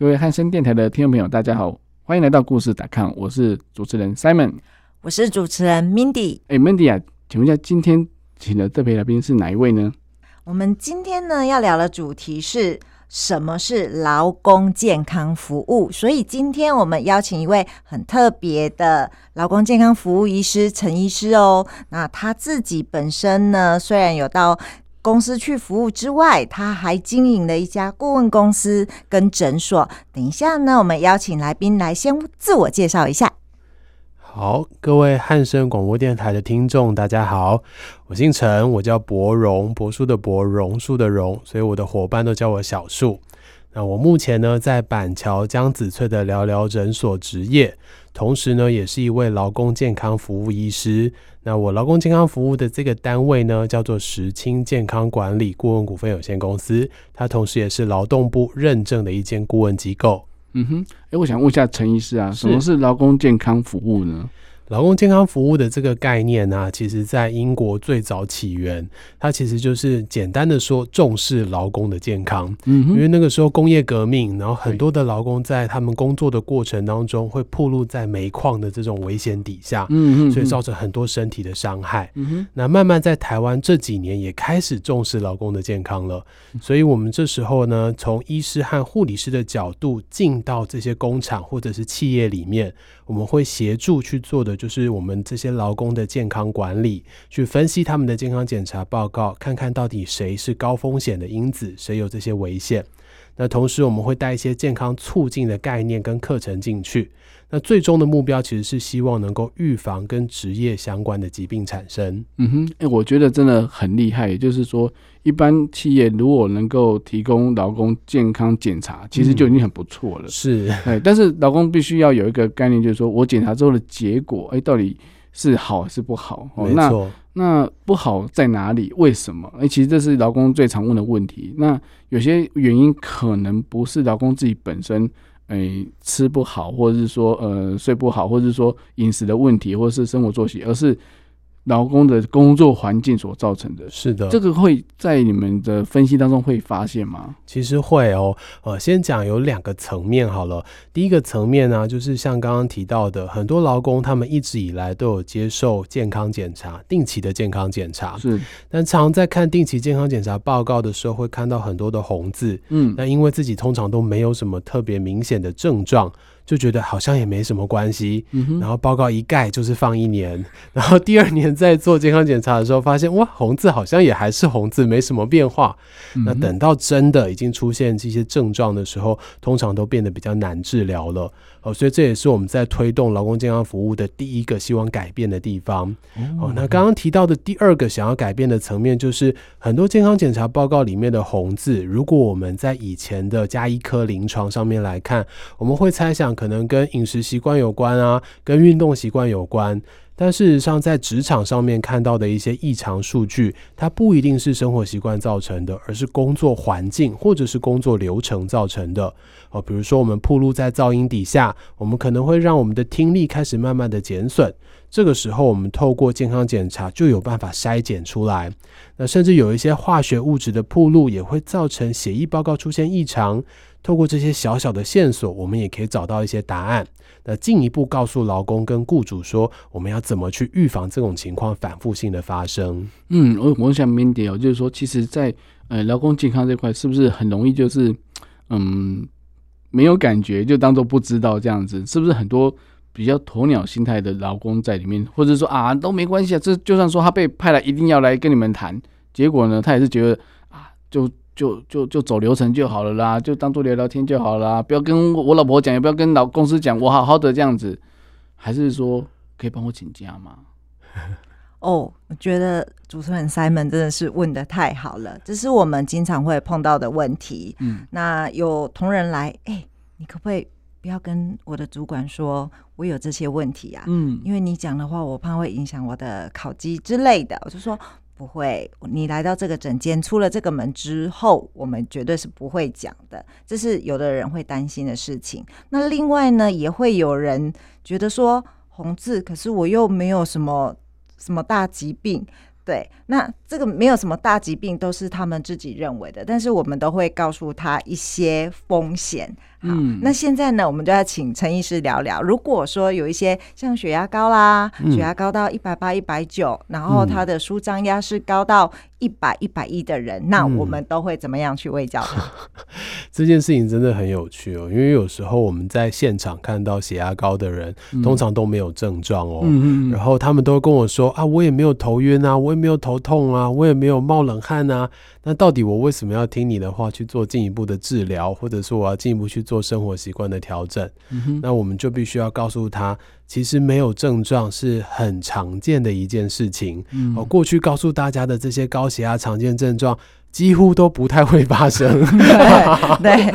各位汉声电台的听众朋友，大家好，欢迎来到故事打看，我是主持人 Simon，我是主持人 Mindy。哎，Mindy 啊，请问一下，今天请的特别来宾是哪一位呢？我们今天呢要聊的主题是什么是劳工健康服务，所以今天我们邀请一位很特别的劳工健康服务医师陈医师哦。那他自己本身呢，虽然有到公司去服务之外，他还经营了一家顾问公司跟诊所。等一下呢，我们邀请来宾来先自我介绍一下。好，各位汉声广播电台的听众，大家好，我姓陈，我叫博荣，柏树的柏，榕树的榕，所以我的伙伴都叫我小树。那我目前呢，在板桥江子翠的聊聊诊所执业，同时呢，也是一位劳工健康服务医师。那我劳工健康服务的这个单位呢，叫做石青健康管理顾问股份有限公司，它同时也是劳动部认证的一间顾问机构。嗯哼，哎，我想问一下陈医师啊，什么是劳工健康服务呢？劳工健康服务的这个概念呢，其实在英国最早起源，它其实就是简单的说重视劳工的健康。嗯，因为那个时候工业革命，然后很多的劳工在他们工作的过程当中会暴露在煤矿的这种危险底下，嗯嗯，所以造成很多身体的伤害。嗯哼，那慢慢在台湾这几年也开始重视劳工的健康了，所以我们这时候呢，从医师和护理师的角度进到这些工厂或者是企业里面，我们会协助去做的。就是我们这些劳工的健康管理，去分析他们的健康检查报告，看看到底谁是高风险的因子，谁有这些危险。那同时我们会带一些健康促进的概念跟课程进去。那最终的目标其实是希望能够预防跟职业相关的疾病产生。嗯哼，哎，我觉得真的很厉害。也就是说，一般企业如果能够提供劳工健康检查，其实就已经很不错了。是，哎，但是劳工必须要有一个概念，就是说我检查之后的结果，哎，到底是好还是不好？没错。那不好在哪里？为什么？哎，其实这是劳工最常问的问题。那有些原因可能不是劳工自己本身。哎，吃不好，或者是说呃睡不好，或者是说饮食的问题，或者是生活作息，而是。劳工的工作环境所造成的，是的，这个会在你们的分析当中会发现吗？其实会哦，呃，先讲有两个层面好了。第一个层面呢，就是像刚刚提到的，很多劳工他们一直以来都有接受健康检查，定期的健康检查是，但常在看定期健康检查报告的时候，会看到很多的红字，嗯，那因为自己通常都没有什么特别明显的症状。就觉得好像也没什么关系，然后报告一盖就是放一年，然后第二年再做健康检查的时候，发现哇红字好像也还是红字，没什么变化。那等到真的已经出现这些症状的时候，通常都变得比较难治疗了。哦，所以这也是我们在推动劳工健康服务的第一个希望改变的地方。哦，那刚刚提到的第二个想要改变的层面，就是很多健康检查报告里面的红字，如果我们在以前的加医科临床上面来看，我们会猜想可能跟饮食习惯有关啊，跟运动习惯有关。但事实上，在职场上面看到的一些异常数据，它不一定是生活习惯造成的，而是工作环境或者是工作流程造成的。哦，比如说我们暴露在噪音底下，我们可能会让我们的听力开始慢慢的减损。这个时候，我们透过健康检查就有办法筛检出来。那甚至有一些化学物质的暴露，也会造成血液报告出现异常。透过这些小小的线索，我们也可以找到一些答案。那进一步告诉劳工跟雇主说，我们要怎么去预防这种情况反复性的发生？嗯，我我想问点哦，就是说，其实，在呃劳工健康这块，是不是很容易就是嗯没有感觉，就当做不知道这样子？是不是很多比较鸵鸟心态的劳工在里面，或者说啊都没关系啊，这就算说他被派来一定要来跟你们谈，结果呢，他也是觉得啊就。就就就走流程就好了啦，就当做聊聊天就好了，不要跟我老婆讲，也不要跟老公司讲，我好好的这样子，还是说可以帮我请假吗？哦，我觉得主持人 Simon 真的是问的太好了，这是我们经常会碰到的问题。嗯，那有同仁来，哎，你可不可以不要跟我的主管说我有这些问题啊？嗯，因为你讲的话，我怕会影响我的考绩之类的。我就说。不会，你来到这个诊间，出了这个门之后，我们绝对是不会讲的。这是有的人会担心的事情。那另外呢，也会有人觉得说红字，可是我又没有什么什么大疾病。对，那这个没有什么大疾病，都是他们自己认为的，但是我们都会告诉他一些风险。好，那现在呢，我们就要请陈医师聊聊。如果说有一些像血压高啦，血压高到一百八、一百九，然后他的舒张压是高到一百、一百一的人，那我们都会怎么样去喂教他？这件事情真的很有趣哦，因为有时候我们在现场看到血压高的人，通常都没有症状哦，然后他们都会跟我说啊，我也没有头晕啊，我也没有头痛啊，我也没有冒冷汗啊。那到底我为什么要听你的话去做进一步的治疗，或者说我要进一步去做生活习惯的调整？那我们就必须要告诉他，其实没有症状是很常见的一件事情。我过去告诉大家的这些高血压常见症状。几乎都不太会发生，对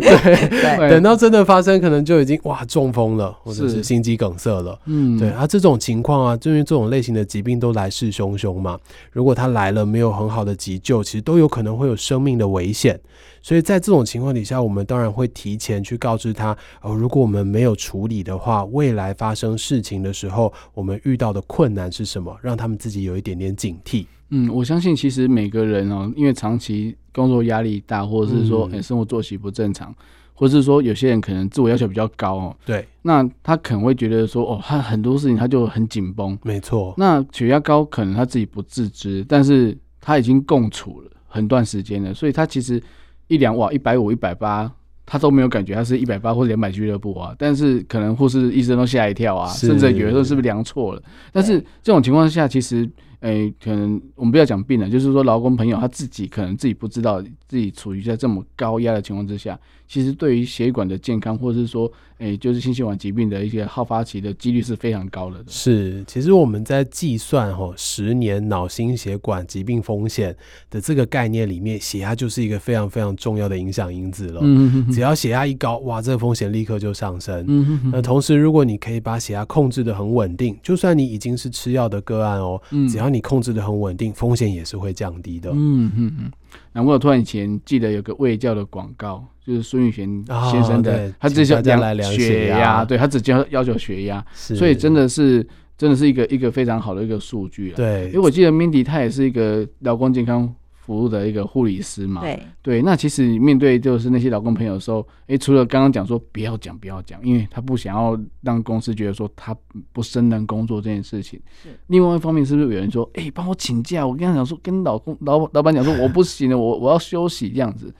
对对，等到真的发生，可能就已经哇中风了，或者是心肌梗塞了。嗯，对啊，这种情况啊，因为这种类型的疾病都来势汹汹嘛，如果他来了没有很好的急救，其实都有可能会有生命的危险。所以在这种情况底下，我们当然会提前去告知他哦，如果我们没有处理的话，未来发生事情的时候，我们遇到的困难是什么，让他们自己有一点点警惕。嗯，我相信其实每个人哦，因为长期工作压力大，或者是说诶生活作息不正常，或者是说有些人可能自我要求比较高哦，对，那他可能会觉得说哦，他很多事情他就很紧绷，没错。那血压高可能他自己不自知，但是他已经共处了很段时间了，所以他其实一两哇一百五一百八，他都没有感觉他是一百八或两百俱乐部啊，但是可能护士医生都吓一跳啊，甚至有的时候是不是量错了？但是这种情况下其实。诶，可能我们不要讲病人，就是说，劳工朋友他自己可能自己不知道自己处于在这么高压的情况之下，其实对于血管的健康，或者是说，哎，就是心血管疾病的一些好发期的几率是非常高的。是，其实我们在计算哈十年脑心血管疾病风险的这个概念里面，血压就是一个非常非常重要的影响因子了。嗯只要血压一高，哇，这个风险立刻就上升。嗯那同时，如果你可以把血压控制的很稳定，就算你已经是吃药的个案哦，只要你控制的很稳定，风险也是会降低的。嗯嗯嗯。难怪我突然以前记得有个卫教的广告，就是孙宇璇先生的，他只是量血压，对他只叫要求血压，所以真的是真的是一个一个非常好的一个数据了。对，因为我记得 Mindy 他也是一个劳工健康。服务的一个护理师嘛，对对，那其实面对就是那些老公朋友的时候，哎，除了刚刚讲说不要讲不要讲，因为他不想要让公司觉得说他不胜任工作这件事情。是，另外一方面是不是有人说，哎，帮我请假？我跟他讲说，跟老公老老板讲说我不行了，我我要休息这样子，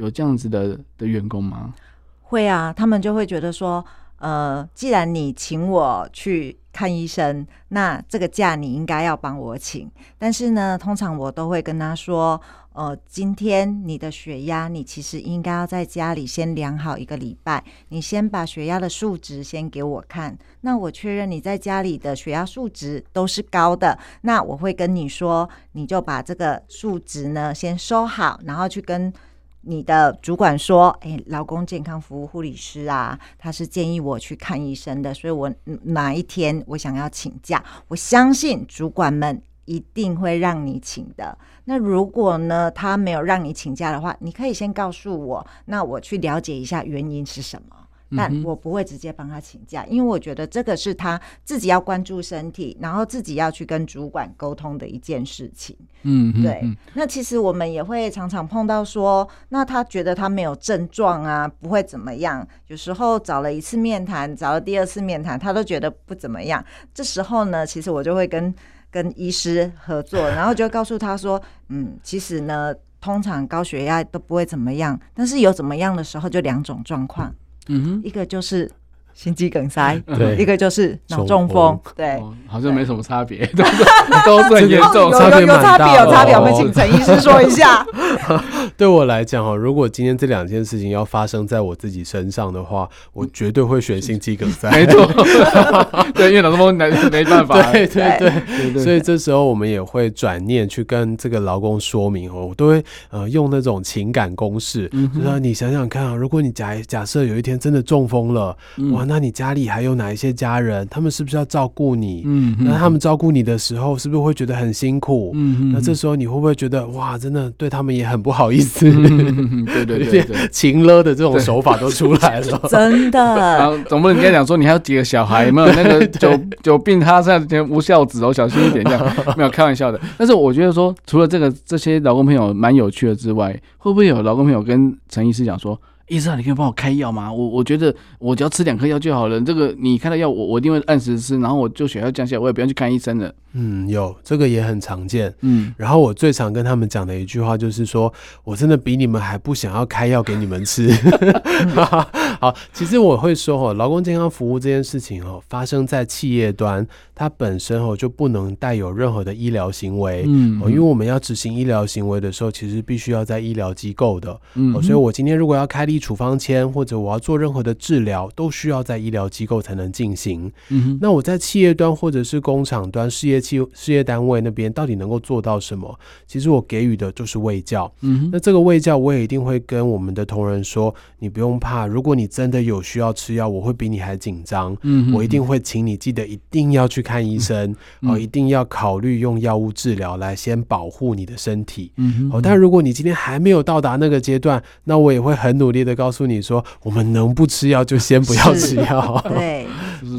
有这样子的的员工吗？会啊，他们就会觉得说。呃，既然你请我去看医生，那这个假你应该要帮我请。但是呢，通常我都会跟他说，呃，今天你的血压，你其实应该要在家里先量好一个礼拜。你先把血压的数值先给我看，那我确认你在家里的血压数值都是高的，那我会跟你说，你就把这个数值呢先收好，然后去跟。你的主管说：“哎，劳工健康服务护理师啊，他是建议我去看医生的，所以我哪一天我想要请假，我相信主管们一定会让你请的。那如果呢，他没有让你请假的话，你可以先告诉我，那我去了解一下原因是什么。”但我不会直接帮他请假，因为我觉得这个是他自己要关注身体，然后自己要去跟主管沟通的一件事情。嗯，对。那其实我们也会常常碰到说，那他觉得他没有症状啊，不会怎么样。有时候找了一次面谈，找了第二次面谈，他都觉得不怎么样。这时候呢，其实我就会跟 跟医师合作，然后就告诉他说，嗯，其实呢，通常高血压都不会怎么样，但是有怎么样的时候，就两种状况。嗯哼，一个就是心肌梗塞，对，一个就是脑中风，对，好像没什么差别，都都是很严重，差别有差别，有差别，我们请陈医师说一下。对我来讲哈，如果今天这两件事情要发生在我自己身上的话，我绝对会选心肌梗塞。没错，对，因为脑中风没没办法。对对对，所以这时候我们也会转念去跟这个劳工说明哦，我都会呃用那种情感公式，就说你想想看啊，如果你假假设有一天真的中风了，哇，那你家里还有哪一些家人？他们是不是要照顾你？嗯，那他们照顾你的时候，是不是会觉得很辛苦？嗯那这时候你会不会觉得哇，真的对他们也很不好意思？对对对对，情勒的这种 手法都出来了，真的。然后总不能跟他讲说你还有几个小孩没有？那个久久病他现在无孝子哦，小心一点这样。没有开玩笑的。但是我觉得说，除了这个这些老公朋友蛮有趣的之外，会不会有老公朋友跟陈医师讲说？医生，你可以帮我开药吗？我我觉得我只要吃两颗药就好了。这个你开的药，我我一定会按时吃，然后我就血压降下来，我也不用去看医生了。嗯，有这个也很常见。嗯，然后我最常跟他们讲的一句话就是说，我真的比你们还不想要开药给你们吃。好，其实我会说哦，劳工健康服务这件事情哦，发生在企业端，它本身哦就不能带有任何的医疗行为。嗯，哦，因为我们要执行医疗行为的时候，其实必须要在医疗机构的。嗯，所以我今天如果要开立处方签，或者我要做任何的治疗，都需要在医疗机构才能进行。嗯，那我在企业端或者是工厂端事业。企事业单位那边到底能够做到什么？其实我给予的就是卫教。嗯，那这个卫教我也一定会跟我们的同仁说，你不用怕，如果你真的有需要吃药，我会比你还紧张。嗯，我一定会请你记得一定要去看医生哦，一定要考虑用药物治疗来先保护你的身体。嗯，哦，但如果你今天还没有到达那个阶段，那我也会很努力的告诉你说，我们能不吃药就先不要吃药。对，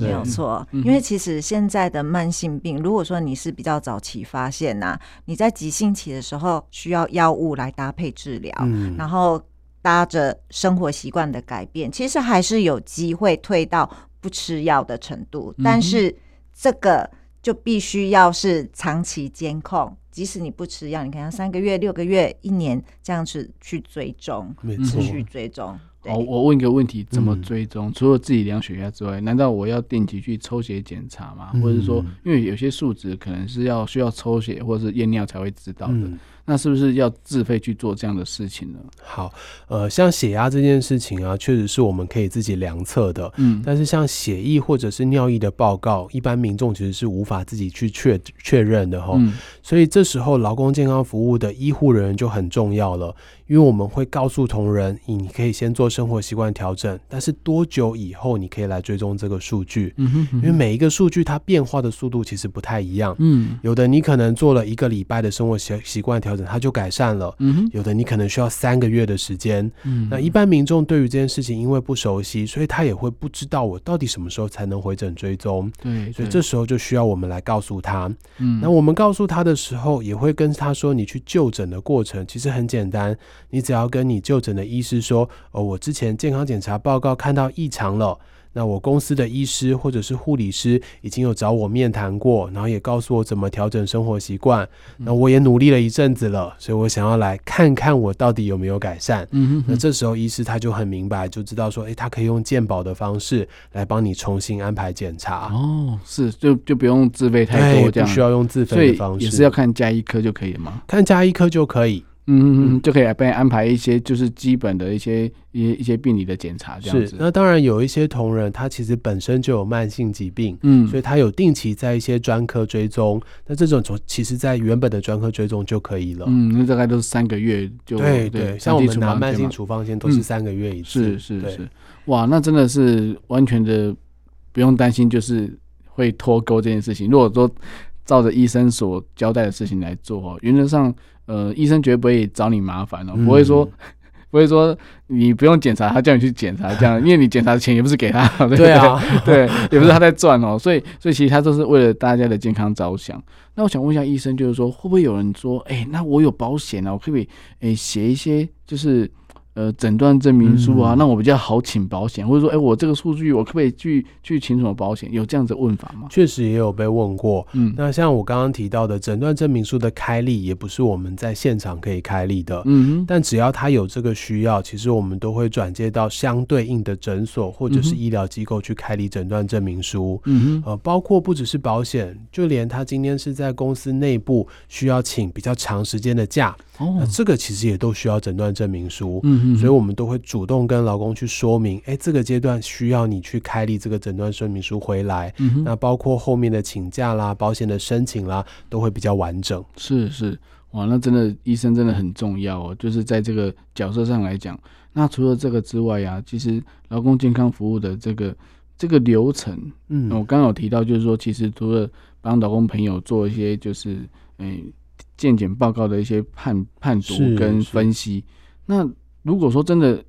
没有错，因为其实现在的慢性病，如果说说你是比较早期发现呐，你在急性期的时候需要药物来搭配治疗，然后搭着生活习惯的改变，其实还是有机会退到不吃药的程度。但是这个就必须要是长期监控，即使你不吃药，你看三个月、六个月、一年这样子去追踪，持续追踪。哦，我问一个问题，怎么追踪？除了自己量血压之外，难道我要定期去抽血检查吗？或者是说，因为有些数值可能是要需要抽血或者是验尿才会知道的。那是不是要自费去做这样的事情呢？好，呃，像血压这件事情啊，确实是我们可以自己量测的。嗯，但是像血液或者是尿液的报告，一般民众其实是无法自己去确确认的哈。所以这时候劳工健康服务的医护人员就很重要了，因为我们会告诉同仁，你可以先做生活习惯调整，但是多久以后你可以来追踪这个数据？嗯哼，因为每一个数据它变化的速度其实不太一样。嗯，有的你可能做了一个礼拜的生活习习惯调。调整它就改善了，嗯有的你可能需要三个月的时间，嗯，那一般民众对于这件事情因为不熟悉，所以他也会不知道我到底什么时候才能回诊追踪，对，所以这时候就需要我们来告诉他，嗯，那我们告诉他的时候，也会跟他说，你去就诊的过程其实很简单，你只要跟你就诊的医师说，哦，我之前健康检查报告看到异常了。那我公司的医师或者是护理师已经有找我面谈过，然后也告诉我怎么调整生活习惯。那我也努力了一阵子了，所以我想要来看看我到底有没有改善。嗯哼那这时候医师他就很明白，就知道说，哎，他可以用健保的方式来帮你重新安排检查。哦，是，就就不用自费太多，这样不需要用自费的方式，也是要看加医科就可以了吗？看加医科就可以。嗯嗯就可以来帮你安排一些就是基本的一些一一些病理的检查，这样子。那当然有一些同仁，他其实本身就有慢性疾病，嗯，所以他有定期在一些专科追踪。那这种从其实，在原本的专科追踪就可以了。嗯，那大概都是三个月就对对。像我们拿慢性处方先都是三个月一次。是是是，哇，那真的是完全的不用担心，就是会脱钩这件事情。如果说照着医生所交代的事情来做哦，原则上。呃，医生绝对不会找你麻烦哦，不会说，不会说你不用检查，他叫你去检查这样，因为你检查的钱也不是给他，对啊，对，也不是他在赚哦，所以，所以其实他都是为了大家的健康着想。那我想问一下医生，就是说会不会有人说，哎，那我有保险啊，我可不可以，哎，写一些就是。呃，诊断证明书啊，那我比较好请保险，或者说，哎，我这个数据我可不可以去去请什么保险？有这样子问法吗？确实也有被问过。嗯，那像我刚刚提到的诊断证明书的开立，也不是我们在现场可以开立的。嗯但只要他有这个需要，其实我们都会转接到相对应的诊所或者是医疗机构去开立诊断证明书。嗯呃，包括不只是保险，就连他今天是在公司内部需要请比较长时间的假，哦，这个其实也都需要诊断证明书。嗯。所以，我们都会主动跟劳工去说明，哎，这个阶段需要你去开立这个诊断说明书回来。嗯那包括后面的请假啦、保险的申请啦，都会比较完整。是是，哇，那真的医生真的很重要哦。就是在这个角色上来讲，那除了这个之外呀，其实劳工健康服务的这个这个流程，嗯，我刚刚有提到，就是说，其实除了帮老公朋友做一些，就是嗯，健检报告的一些判判读跟分析，那如果说真的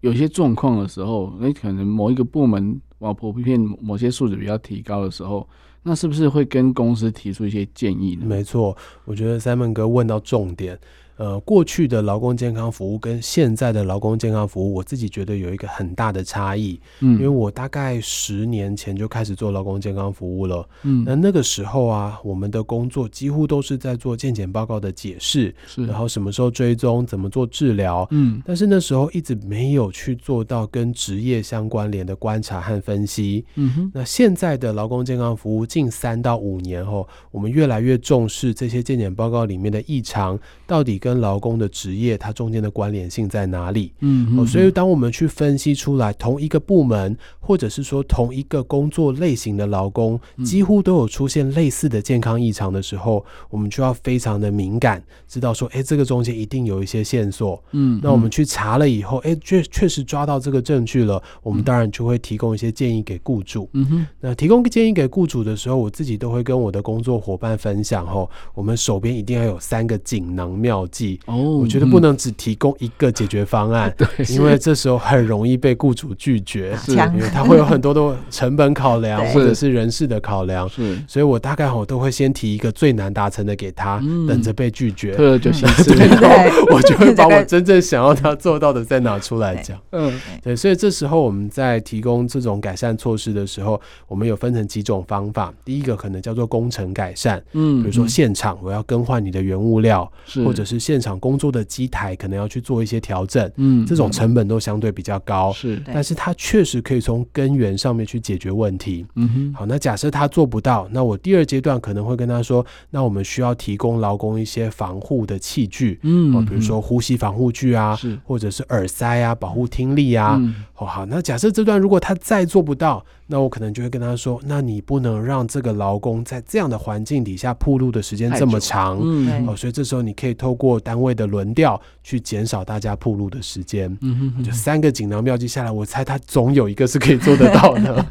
有些状况的时候，那可能某一个部门往普遍某些素质比较提高的时候，那是不是会跟公司提出一些建议呢？没错，我觉得 Simon 哥问到重点。呃，过去的劳工健康服务跟现在的劳工健康服务，我自己觉得有一个很大的差异。嗯，因为我大概十年前就开始做劳工健康服务了。嗯，那那个时候啊，我们的工作几乎都是在做健检报告的解释，是，然后什么时候追踪，怎么做治疗。嗯，但是那时候一直没有去做到跟职业相关联的观察和分析。嗯哼，那现在的劳工健康服务近三到五年后，我们越来越重视这些健检报告里面的异常到底跟跟劳工的职业，它中间的关联性在哪里？嗯，所以当我们去分析出来，同一个部门或者是说同一个工作类型的劳工，几乎都有出现类似的健康异常的时候，我们就要非常的敏感，知道说，哎，这个中间一定有一些线索。嗯，那我们去查了以后，哎，确确实抓到这个证据了，我们当然就会提供一些建议给雇主。嗯哼，那提供建议给雇主的时候，我自己都会跟我的工作伙伴分享，吼，我们手边一定要有三个锦囊妙计。哦，我觉得不能只提供一个解决方案，对，因为这时候很容易被雇主拒绝，是，因为他会有很多的成本考量或者是人事的考量，是，所以我大概我都会先提一个最难达成的给他，等着被拒绝，对，就行，对，我就会把我 真正想要他做到的再拿出来讲，嗯，对，所以这时候我们在提供这种改善措施的时候，我们有分成几种方法，第一个可能叫做工程改善，嗯，比如说现场我要更换你的原物料，是，或者是。现场工作的机台可能要去做一些调整，嗯，这种成本都相对比较高，是，但是它确实可以从根源上面去解决问题，嗯哼。好，那假设他做不到，那我第二阶段可能会跟他说，那我们需要提供劳工一些防护的器具，嗯，比如说呼吸防护具啊，或者是耳塞啊，保护听力啊，哦好，那假设这段如果他再做不到。那我可能就会跟他说：“那你不能让这个劳工在这样的环境底下铺路的时间这么长，嗯，哦，所以这时候你可以透过单位的轮调去减少大家铺路的时间。嗯哼，就三个锦囊妙计下来，我猜他总有一个是可以做得到的。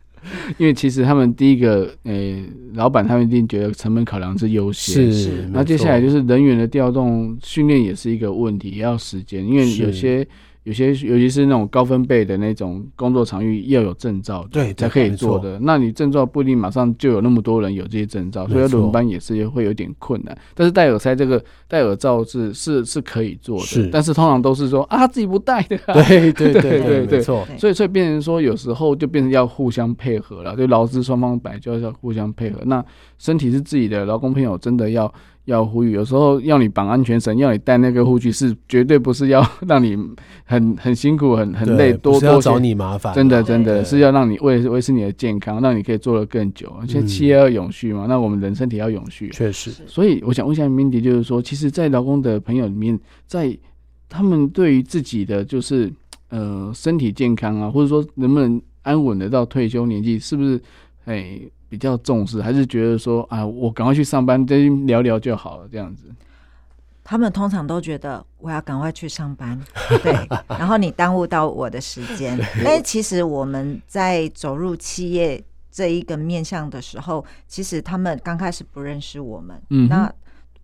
因为其实他们第一个，诶，老板他们一定觉得成本考量是优先，是。那接下来就是人员的调动、训练也是一个问题，也要时间，因为有些。有些尤其是那种高分贝的那种工作场域，要有证照，对，才可以做的。那你证照不一定马上就有那么多人有这些证照，所以轮班也是会有点困难。但是戴耳塞这个戴耳罩是是是可以做的，但是通常都是说啊自己不戴的。对对 对对，没错。所以所以变成说有时候就变成要互相配合了，对劳资双方本来就要互相配合。那身体是自己的，劳工朋友真的要。要呼吁，有时候要你绑安全绳，要你戴那个护具，是绝对不是要让你很很辛苦、很很累，多多找你麻烦。真的，真的是要让你为维持你的健康，让你可以做得更久。而且企业要永续嘛，那我们人身体要永续。确实，所以我想问一下 Mindy，就是说，其实，在劳工的朋友里面，在他们对于自己的就是呃身体健康啊，或者说能不能安稳的到退休年纪，是不是哎？比较重视，还是觉得说啊，我赶快去上班，再聊聊就好了，这样子。他们通常都觉得我要赶快去上班，对，然后你耽误到我的时间。但其实我们在走入企业这一个面向的时候，其实他们刚开始不认识我们。嗯，那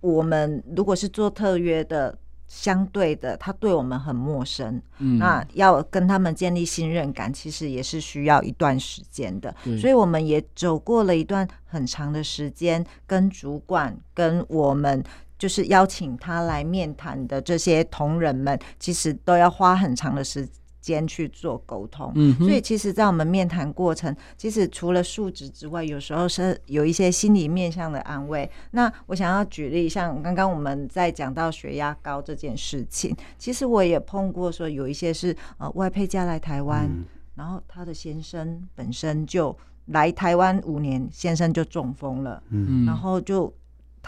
我们如果是做特约的。相对的，他对我们很陌生，嗯，那要跟他们建立信任感，其实也是需要一段时间的。所以我们也走过了一段很长的时间，跟主管、跟我们就是邀请他来面谈的这些同仁们，其实都要花很长的时。间去做沟通，嗯，所以其实，在我们面谈过程，其实除了数值之外，有时候是有一些心理面向的安慰。那我想要举例，像刚刚我们在讲到血压高这件事情，其实我也碰过，说有一些是呃外配嫁来台湾，然后他的先生本身就来台湾五年，先生就中风了，嗯，然后就。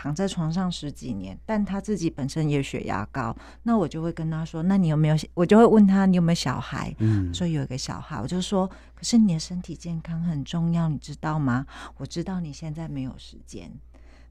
躺在床上十几年，但他自己本身也血压高，那我就会跟他说：“那你有没有？”我就会问他：“你有没有小孩？”嗯，说有一个小孩，我就说：“可是你的身体健康很重要，你知道吗？”我知道你现在没有时间。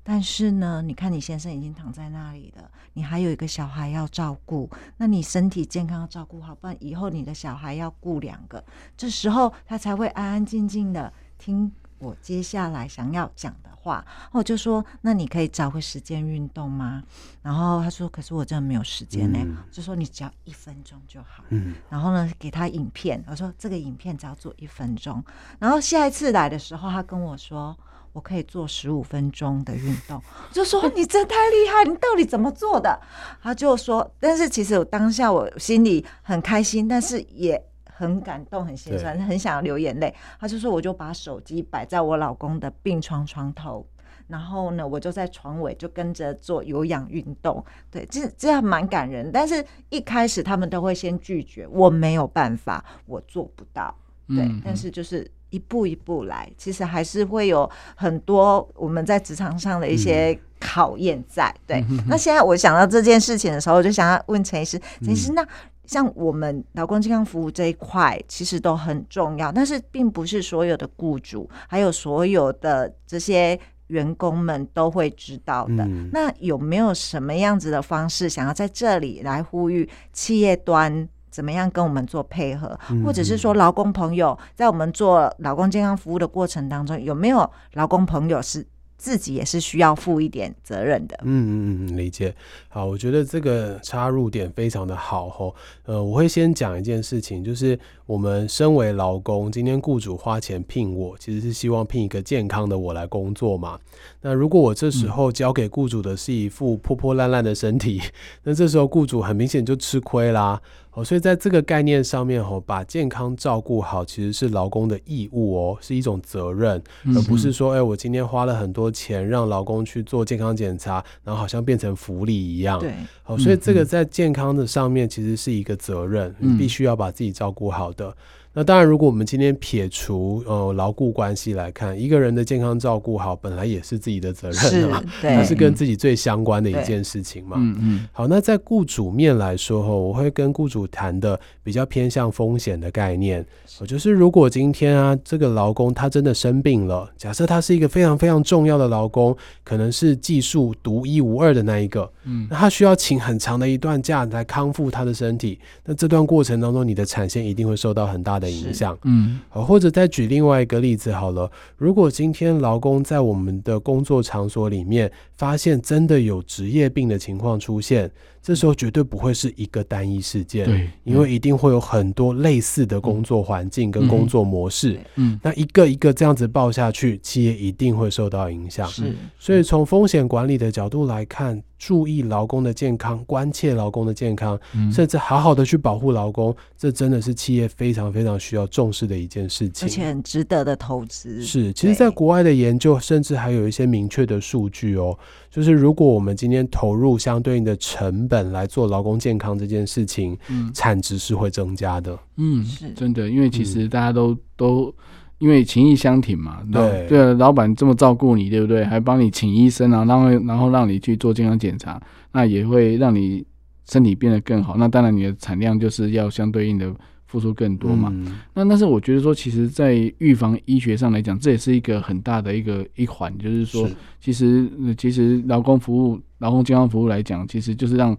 但是呢，你看你先生已经躺在那里了，你还有一个小孩要照顾，那你身体健康要照顾好，不然以后你的小孩要顾两个，这时候他才会安安静静的听我接下来想要讲的话。我就说，那你可以找个时间运动吗？然后他说，可是我真的没有时间呢。就说你只要一分钟就好。嗯。然后呢，给他影片，我说这个影片只要做一分钟。然后下一次来的时候，他跟我说。我可以做十五分钟的运动，就说你真太厉害，你到底怎么做的？他就说，但是其实我当下我心里很开心，但是也很感动、很心酸，很想要流眼泪。他就说，我就把手机摆在我老公的病床床头，然后呢，我就在床尾就跟着做有氧运动。对，这这样蛮感人。但是一开始他们都会先拒绝，我没有办法，我做不到。对，但是就是。一步一步来，其实还是会有很多我们在职场上的一些考验在。对，那现在我想到这件事情的时候，我就想要问陈医师，陈医师，那像我们劳工健康服务这一块，其实都很重要，但是并不是所有的雇主还有所有的这些员工们都会知道的。那有没有什么样子的方式，想要在这里来呼吁企业端？怎么样跟我们做配合，或者是说劳工朋友在我们做劳工健康服务的过程当中，有没有劳工朋友是？自己也是需要负一点责任的。嗯嗯嗯，理解。好，我觉得这个插入点非常的好吼。呃，我会先讲一件事情，就是我们身为劳工，今天雇主花钱聘我，其实是希望聘一个健康的我来工作嘛。那如果我这时候交给雇主的是一副破破烂烂的身体，那这时候雇主很明显就吃亏啦。哦，所以在这个概念上面哦，把健康照顾好其实是劳工的义务哦，是一种责任，而不是说，哎，我今天花了很多钱让劳工去做健康检查，然后好像变成福利一样。对，哦，所以这个在健康的上面其实是一个责任，你必须要把自己照顾好的。那当然，如果我们今天撇除呃牢固关系来看，一个人的健康照顾好，本来也是自己的责任嘛，那是跟自己最相关的一件事情嘛。嗯嗯。好，那在雇主面来说，哈，我会跟雇主谈的比较偏向风险的概念。我就是如果今天啊，这个劳工他真的生病了，假设他是一个非常非常重要的劳工，可能是技术独一无二的那一个，嗯，那他需要请很长的一段假来康复他的身体，那这段过程当中，你的产线一定会受到很大的。影响，嗯，好，或者再举另外一个例子好了。如果今天劳工在我们的工作场所里面发现真的有职业病的情况出现。这时候绝对不会是一个单一事件，对，因为一定会有很多类似的工作环境跟工作模式，嗯，那一个一个这样子报下去，企业一定会受到影响。是，所以从风险管理的角度来看，注意劳工的健康，关切劳工的健康，甚至好好的去保护劳工，这真的是企业非常非常需要重视的一件事情，而且很值得的投资。是，其实，在国外的研究，甚至还有一些明确的数据哦。就是如果我们今天投入相对应的成本来做劳工健康这件事情，嗯，产值是会增加的。嗯，是真的，因为其实大家都都因为情义相挺嘛，对对啊，老板这么照顾你，对不对？还帮你请医生啊，然后然后让你去做健康检查，那也会让你身体变得更好。那当然，你的产量就是要相对应的。付出更多嘛？那但是我觉得说，其实，在预防医学上来讲，这也是一个很大的一个一环，就是说，其实其实劳工服务、劳工健康服务来讲，其实就是让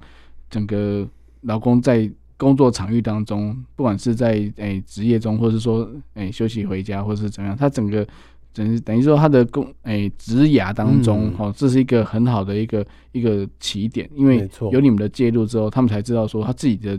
整个劳工在工作场域当中，不管是在诶职业中，或者是说诶休息回家，或者是怎么样，他整个等于等于说他的工诶职涯当中，哦，这是一个很好的一个一个起点，因为有你们的介入之后，他们才知道说他自己的。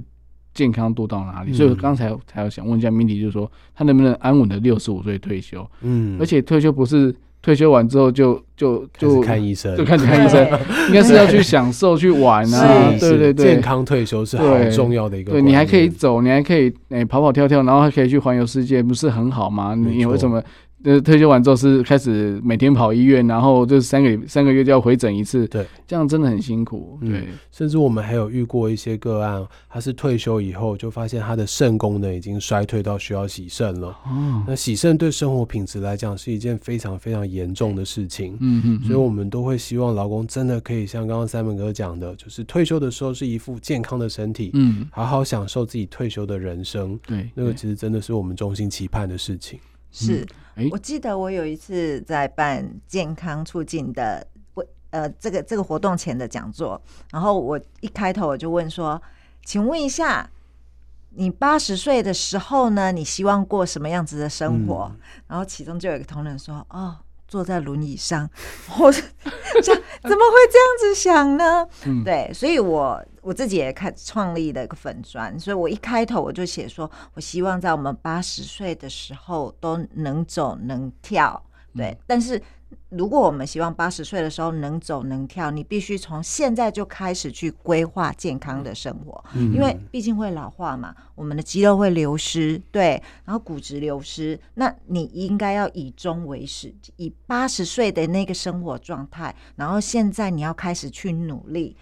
健康度到哪里？所以刚才才要想问一下 Mindy，就是说他能不能安稳的六十五岁退休？嗯，而且退休不是退休完之后就就就看医生，就开始看医生，应该是要去享受去玩啊！对对对，健康退休是很重要的一个。对你还可以走，你还可以诶跑跑跳跳，然后还可以去环游世界，不是很好吗？你为什么？呃，退休完之后是开始每天跑医院，然后就是三个三个月就要回诊一次，对，这样真的很辛苦。对，甚至我们还有遇过一些个案，他是退休以后就发现他的肾功能已经衰退到需要洗肾了。哦，那洗肾对生活品质来讲是一件非常非常严重的事情。嗯嗯，所以我们都会希望劳工真的可以像刚刚三本哥讲的，就是退休的时候是一副健康的身体，嗯，好好享受自己退休的人生。对，那个其实真的是我们衷心期盼的事情。是。我记得我有一次在办健康促进的呃这个这个活动前的讲座，然后我一开头我就问说，请问一下，你八十岁的时候呢，你希望过什么样子的生活？然后其中就有一个同仁说，哦。坐在轮椅上，我想怎么会这样子想呢？对，所以我我自己也开创立了一个粉砖，所以我一开头我就写说，我希望在我们八十岁的时候都能走能跳，对，但是。如果我们希望八十岁的时候能走能跳，你必须从现在就开始去规划健康的生活，因为毕竟会老化嘛，我们的肌肉会流失，对，然后骨质流失，那你应该要以终为始，以八十岁的那个生活状态，然后现在你要开始去努力。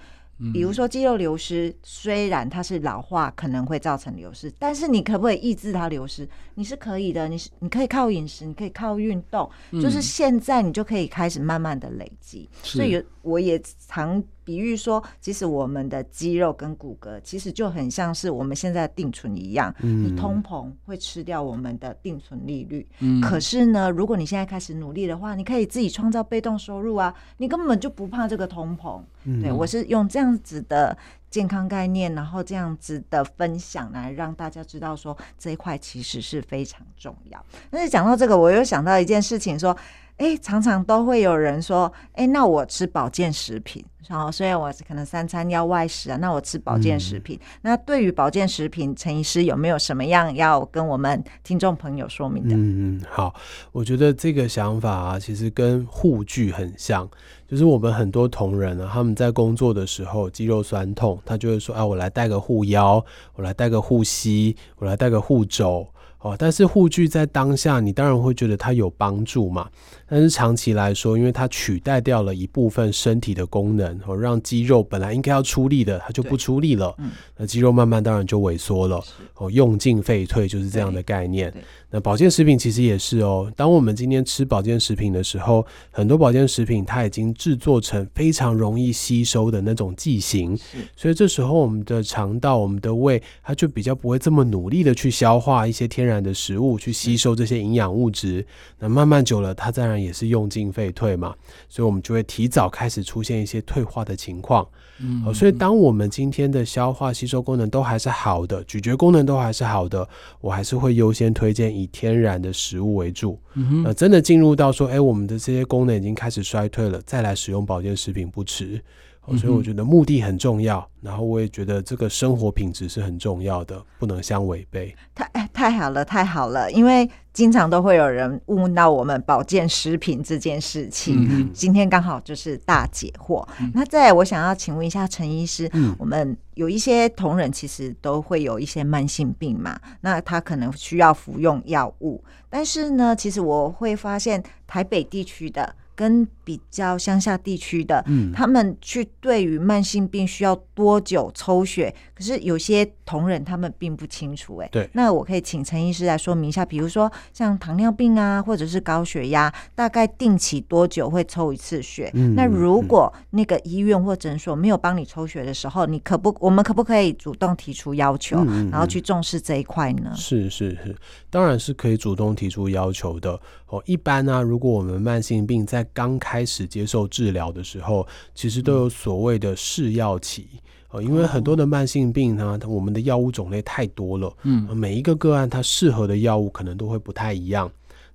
比如说肌肉流失，虽然它是老化可能会造成流失，但是你可不可以抑制它流失？你是可以的，你是你可以靠饮食，你可以靠运动，就是现在你就可以开始慢慢的累积。所以我也常。比喻说，其实我们的肌肉跟骨骼其实就很像是我们现在定存一样，你通膨会吃掉我们的定存利率。可是呢，如果你现在开始努力的话，你可以自己创造被动收入啊，你根本就不怕这个通膨。对我是用这样子的健康概念，然后这样子的分享来让大家知道说这一块其实是非常重要。但是讲到这个，我又想到一件事情说。哎，常常都会有人说，哎，那我吃保健食品，然后虽然我可能三餐要外食啊，那我吃保健食品。那对于保健食品，陈医师有没有什么样要跟我们听众朋友说明的？嗯嗯，好，我觉得这个想法啊，其实跟护具很像，就是我们很多同仁啊，他们在工作的时候肌肉酸痛，他就会说，啊，我来带个护腰，我来带个护膝，我来带个护肘。哦，但是护具在当下，你当然会觉得它有帮助嘛。但是长期来说，因为它取代掉了一部分身体的功能，哦，让肌肉本来应该要出力的，它就不出力了。嗯，那肌肉慢慢当然就萎缩了。哦，用进废退就是这样的概念。那保健食品其实也是哦。当我们今天吃保健食品的时候，很多保健食品它已经制作成非常容易吸收的那种剂型，所以这时候我们的肠道、我们的胃，它就比较不会这么努力的去消化一些天。然的食物去吸收这些营养物质，那慢慢久了，它自然也是用进废退嘛，所以我们就会提早开始出现一些退化的情况。嗯，所以当我们今天的消化吸收功能都还是好的，咀嚼功能都还是好的，我还是会优先推荐以天然的食物为主。嗯那真的进入到说，哎，我们的这些功能已经开始衰退了，再来使用保健食品不迟。所以我觉得目的很重要，然后我也觉得这个生活品质是很重要的，不能相违背。太太好了，太好了，因为经常都会有人问到我们保健食品这件事情，今天刚好就是大解惑。那再我想要请问一下陈医师，我们有一些同仁其实都会有一些慢性病嘛，那他可能需要服用药物，但是呢，其实我会发现台北地区的。跟比较乡下地区的，嗯，他们去对于慢性病需要多久抽血？可是有些同仁他们并不清楚，哎，对，那我可以请陈医师来说明一下，比如说像糖尿病啊，或者是高血压，大概定期多久会抽一次血？那如果那个医院或诊所没有帮你抽血的时候，你可不，我们可不可以主动提出要求，然后去重视这一块呢？是是是，当然是可以主动提出要求的。哦，一般呢，如果我们慢性病在刚开始接受治疗的时候，其实都有所谓的试药期哦，因为很多的慢性病呢，我们的药物种类太多了，嗯，每一个个案它适合的药物可能都会不太一样。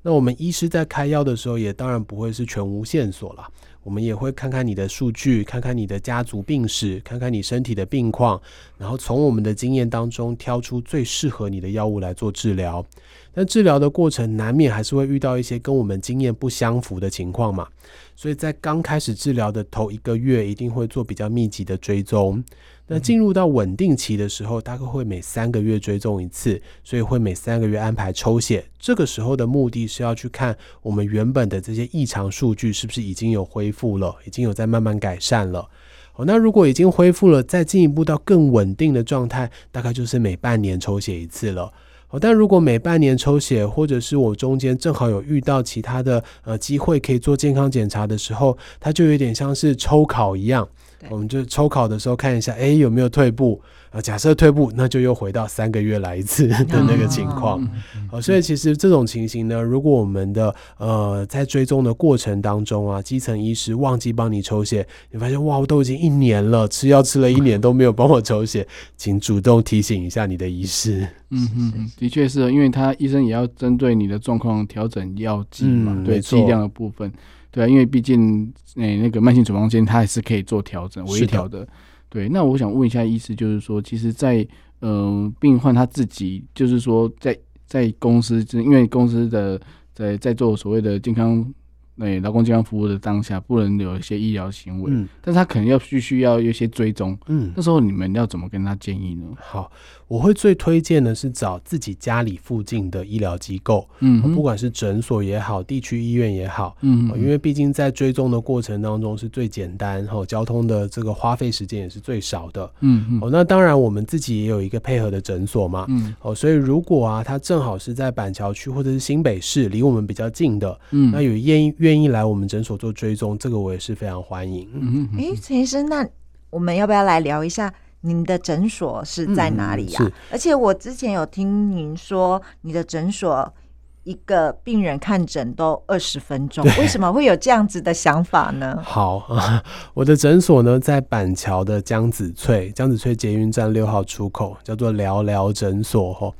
那我们医师在开药的时候，也当然不会是全无线索了。我们也会看看你的数据，看看你的家族病史，看看你身体的病况，然后从我们的经验当中挑出最适合你的药物来做治疗。但治疗的过程难免还是会遇到一些跟我们经验不相符的情况嘛，所以在刚开始治疗的头一个月，一定会做比较密集的追踪。那进入到稳定期的时候，大概会每三个月追踪一次，所以会每三个月安排抽血。这个时候的目的是要去看我们原本的这些异常数据是不是已经有恢复了，已经有在慢慢改善了。哦，那如果已经恢复了，再进一步到更稳定的状态，大概就是每半年抽血一次了。哦，但如果每半年抽血，或者是我中间正好有遇到其他的呃机会可以做健康检查的时候，它就有点像是抽考一样。我们就抽考的时候看一下，哎，有没有退步？啊，假设退步，那就又回到三个月来一次的那个情况。好，所以其实这种情形呢，如果我们的呃在追踪的过程当中啊，基层医师忘记帮你抽血，你发现哇，我都已经一年了，吃药吃了一年都没有帮我抽血，请主动提醒一下你的医师。嗯嗯，的确是因为他医生也要针对你的状况调整药剂嘛，对剂量的部分，对啊，因为毕竟诶那个慢性处方间它还是可以做调整微调的。对，那我想问一下医师，就是说，其实，在嗯，病患他自己，就是说，在在公司，因为公司的在在做所谓的健康。那劳工健康服务的当下，不能有一些医疗行为，嗯，但是他可能要必须要有一些追踪，嗯，那时候你们要怎么跟他建议呢？好，我会最推荐的是找自己家里附近的医疗机构，嗯，不管是诊所也好，地区医院也好，嗯，因为毕竟在追踪的过程当中是最简单，哈，交通的这个花费时间也是最少的，嗯嗯，哦，那当然我们自己也有一个配合的诊所嘛，嗯，哦，所以如果啊，他正好是在板桥区或者是新北市，离我们比较近的，嗯，那有愿意。愿意来我们诊所做追踪，这个我也是非常欢迎。哎，陈医生，那我们要不要来聊一下您的诊所是在哪里呀？而且我之前有听您说，你的诊所。一个病人看诊都二十分钟，为什么会有这样子的想法呢？好，我的诊所呢在板桥的江子翠，江子翠捷运站六号出口，叫做聊聊诊所哈。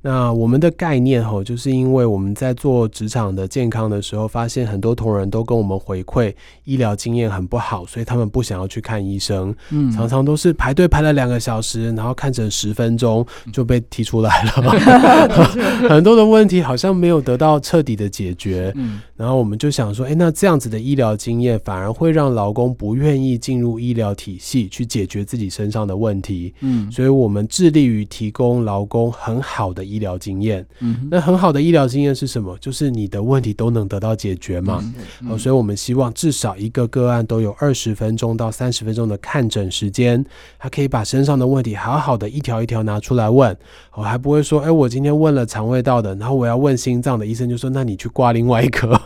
那我们的概念哈，就是因为我们在做职场的健康的时候，发现很多同仁都跟我们回馈医疗经验很不好，所以他们不想要去看医生，嗯，常常都是排队排了两个小时，然后看诊十分钟就被踢出来了，很多的问题好像没有。没有得到彻底的解决，嗯，然后我们就想说，哎，那这样子的医疗经验反而会让劳工不愿意进入医疗体系去解决自己身上的问题，嗯，所以我们致力于提供劳工很好的医疗经验，嗯，那很好的医疗经验是什么？就是你的问题都能得到解决嘛，哦，所以我们希望至少一个个案都有二十分钟到三十分钟的看诊时间，他可以把身上的问题好好的一条一条拿出来问，我还不会说，哎，我今天问了肠胃道的，然后我要问心。这样的医生就说：“那你去挂另外一科，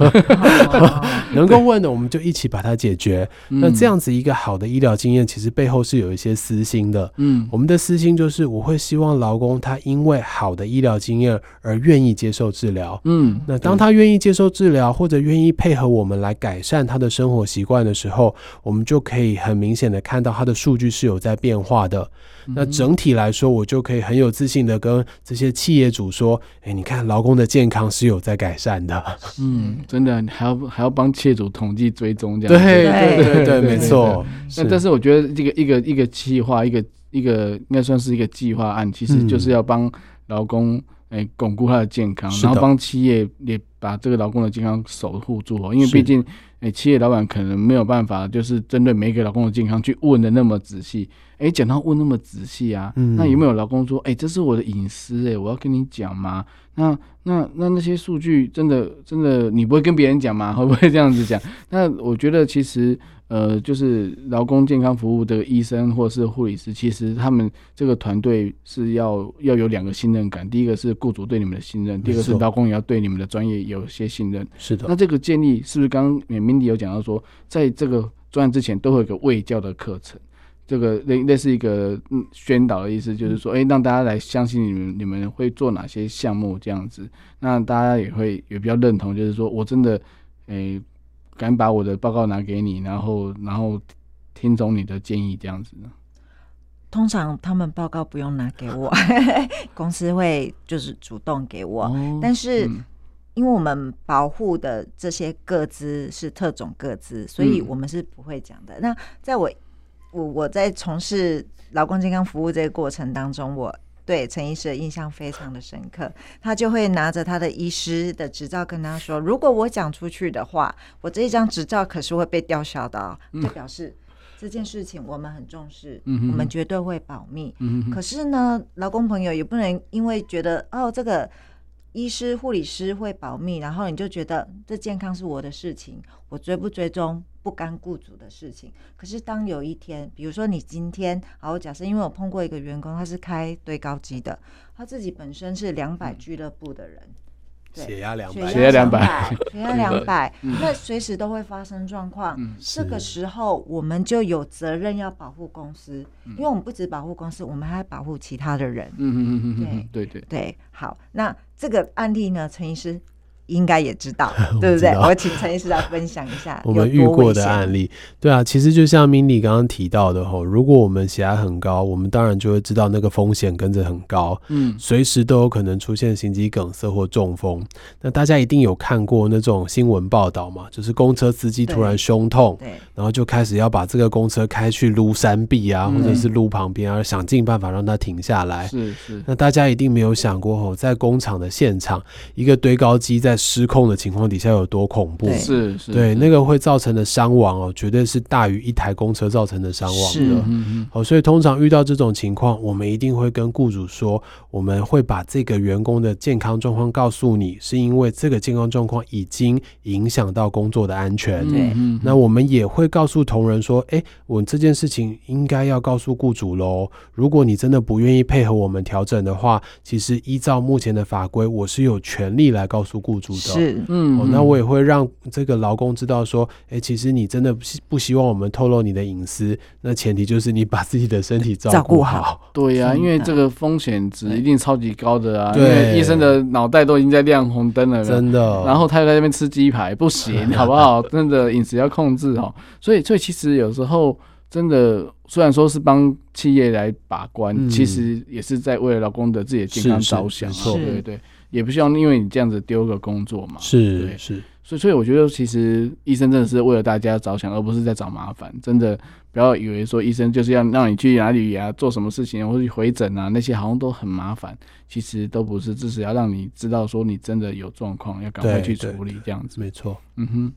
能够问的，我们就一起把它解决。那这样子一个好的医疗经验，其实背后是有一些私心的。嗯，我们的私心就是，我会希望劳工他因为好的医疗经验而愿意接受治疗。嗯，那当他愿意接受治疗，或者愿意配合我们来改善他的生活习惯的时候，我们就可以很明显的看到他的数据是有在变化的。那整体来说，我就可以很有自信的跟这些企业主说：，哎，你看劳工的健康。”是有在改善的，嗯，真的还要还要帮业主统计追踪这样，对对对对，没错。那但是我觉得这个一个一个计划，一个一个应该算是一个计划案，其实就是要帮劳工哎巩固他的健康，然后帮企业也把这个劳工的健康守护住哦，因为毕竟哎企业老板可能没有办法就是针对每一个劳工的健康去问的那么仔细，哎讲到问那么仔细啊，那有没有劳工说哎这是我的隐私哎，我要跟你讲吗？那那那那些数据真的真的你不会跟别人讲吗？会不会这样子讲？那我觉得其实呃，就是劳工健康服务的医生或是护理师，其实他们这个团队是要要有两个信任感。第一个是雇主对你们的信任，第二个是劳工也要对你们的专业有些信任。是的。那这个建立是不是刚刚 Mindy 有讲到说，在这个专案之前都会有个卫教的课程？这个类类似一个嗯宣导的意思，就是说，哎，让大家来相信你们，你们会做哪些项目这样子，那大家也会也比较认同，就是说我真的，哎，敢把我的报告拿给你，然后然后听从你的建议这样子。通常他们报告不用拿给我，公司会就是主动给我，但是因为我们保护的这些个资是特种个资，所以我们是不会讲的。那在我。我我在从事劳工健康服务这个过程当中，我对陈医师的印象非常的深刻。他就会拿着他的医师的执照跟他说：“如果我讲出去的话，我这一张执照可是会被吊销的。”就表示这件事情我们很重视，我们绝对会保密。可是呢，劳工朋友也不能因为觉得哦这个。医师、护理师会保密，然后你就觉得这健康是我的事情，我追不追踪不甘雇主的事情。可是当有一天，比如说你今天，好，假设因为我碰过一个员工，他是开堆高机的，他自己本身是两百俱乐部的人，血压两百，血压两百，血压两百，那随时都会发生状况。这个时候我们就有责任要保护公司，因为我们不止保护公司，我们还保护其他的人。嗯嗯嗯嗯，对对对对，好，那这个案例呢，陈医师。应该也知道，对不对？我请陈医师来分享一下 我们遇过的案例。对啊，其实就像 Mindy 刚刚提到的吼，如果我们血压很高，我们当然就会知道那个风险跟着很高，嗯，随时都有可能出现心肌梗塞或中风。那大家一定有看过那种新闻报道嘛？就是公车司机突然胸痛，对，然后就开始要把这个公车开去撸山壁啊，或者是路旁边啊，想尽办法让它停下来。是是。那大家一定没有想过吼，在工厂的现场，一个堆高机在失控的情况底下有多恐怖？是是，对那个会造成的伤亡哦，绝对是大于一台公车造成的伤亡的。嗯嗯。好，所以通常遇到这种情况，我们一定会跟雇主说，我们会把这个员工的健康状况告诉你，是因为这个健康状况已经影响到工作的安全。对。那我们也会告诉同仁说，哎，我这件事情应该要告诉雇主喽。如果你真的不愿意配合我们调整的话，其实依照目前的法规，我是有权利来告诉雇主的。是。嗯，那我也会让这个劳工知道说，哎，其实你真的不不希望我们透露你的隐私，那前提就是你把自己的身体照顾好。对呀，因为这个风险值一定超级高的啊，因为医生的脑袋都已经在亮红灯了，真的。然后他又在那边吃鸡排，不行，好不好？真的饮食要控制哦。所以，所以其实有时候真的，虽然说是帮企业来把关，其实也是在为了劳工的自己的健康着想。对对对。也不希望因为你这样子丢个工作嘛，是是，所以所以我觉得其实医生真的是为了大家着想，而不是在找麻烦。真的不要以为说医生就是要让你去哪里啊，做什么事情，或者回诊啊，那些好像都很麻烦，其实都不是，只是要让你知道说你真的有状况，要赶快去处理这样子。没错，嗯哼。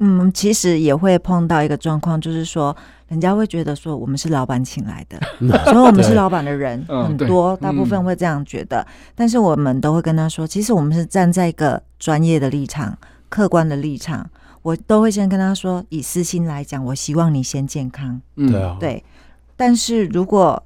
嗯，其实也会碰到一个状况，就是说，人家会觉得说我们是老板请来的，所以我们是老板的人很多，大部分会这样觉得。但是我们都会跟他说，其实我们是站在一个专业的立场、客观的立场，我都会先跟他说，以私心来讲，我希望你先健康。对啊，对。但是如果